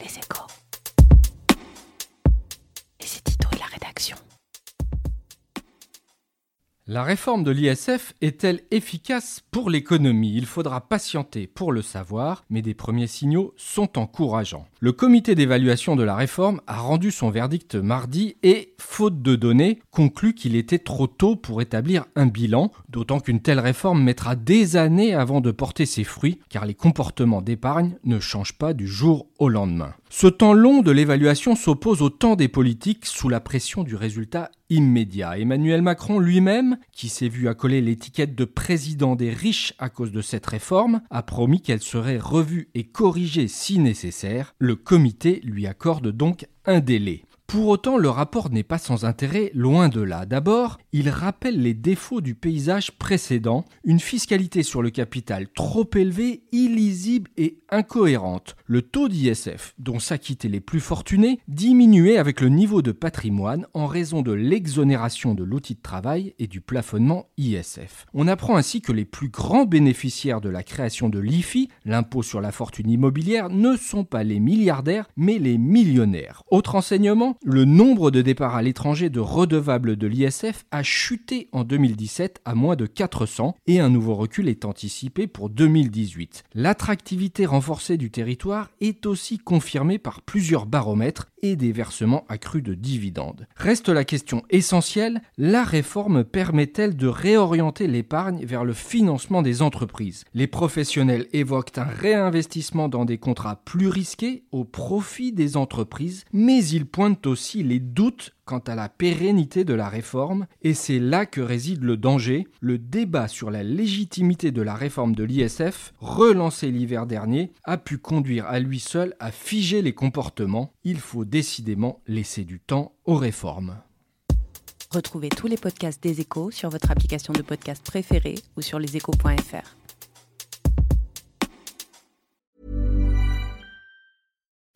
Les échos. Et c'est Tito et la rédaction. La réforme de l'ISF est-elle efficace pour l'économie? Il faudra patienter pour le savoir, mais des premiers signaux sont encourageants. Le comité d'évaluation de la réforme a rendu son verdict mardi et, faute de données, conclut qu'il était trop tôt pour établir un bilan, d'autant qu'une telle réforme mettra des années avant de porter ses fruits, car les comportements d'épargne ne changent pas du jour au lendemain. Ce temps long de l'évaluation s'oppose au temps des politiques sous la pression du résultat immédiat. Emmanuel Macron lui-même, qui s'est vu accoler l'étiquette de président des riches à cause de cette réforme, a promis qu'elle serait revue et corrigée si nécessaire. Le comité lui accorde donc un délai. Pour autant, le rapport n'est pas sans intérêt, loin de là. D'abord, il rappelle les défauts du paysage précédent, une fiscalité sur le capital trop élevée, illisible et incohérente. Le taux d'ISF, dont s'acquittaient les plus fortunés, diminuait avec le niveau de patrimoine en raison de l'exonération de l'outil de travail et du plafonnement ISF. On apprend ainsi que les plus grands bénéficiaires de la création de l'IFI, l'impôt sur la fortune immobilière, ne sont pas les milliardaires, mais les millionnaires. Autre enseignement, le nombre de départs à l'étranger de redevables de l'ISF a chuté en 2017 à moins de 400 et un nouveau recul est anticipé pour 2018. L'attractivité renforcée du territoire est aussi confirmée par plusieurs baromètres et des versements accrus de dividendes. Reste la question essentielle, la réforme permet-elle de réorienter l'épargne vers le financement des entreprises? Les professionnels évoquent un réinvestissement dans des contrats plus risqués au profit des entreprises, mais ils pointent aussi les doutes quant à la pérennité de la réforme, et c'est là que réside le danger. Le débat sur la légitimité de la réforme de l'ISF, relancé l'hiver dernier, a pu conduire à lui seul à figer les comportements. Il faut décidément laisser du temps aux réformes. Retrouvez tous les podcasts des échos sur votre application de podcast préférée ou sur leséchos.fr.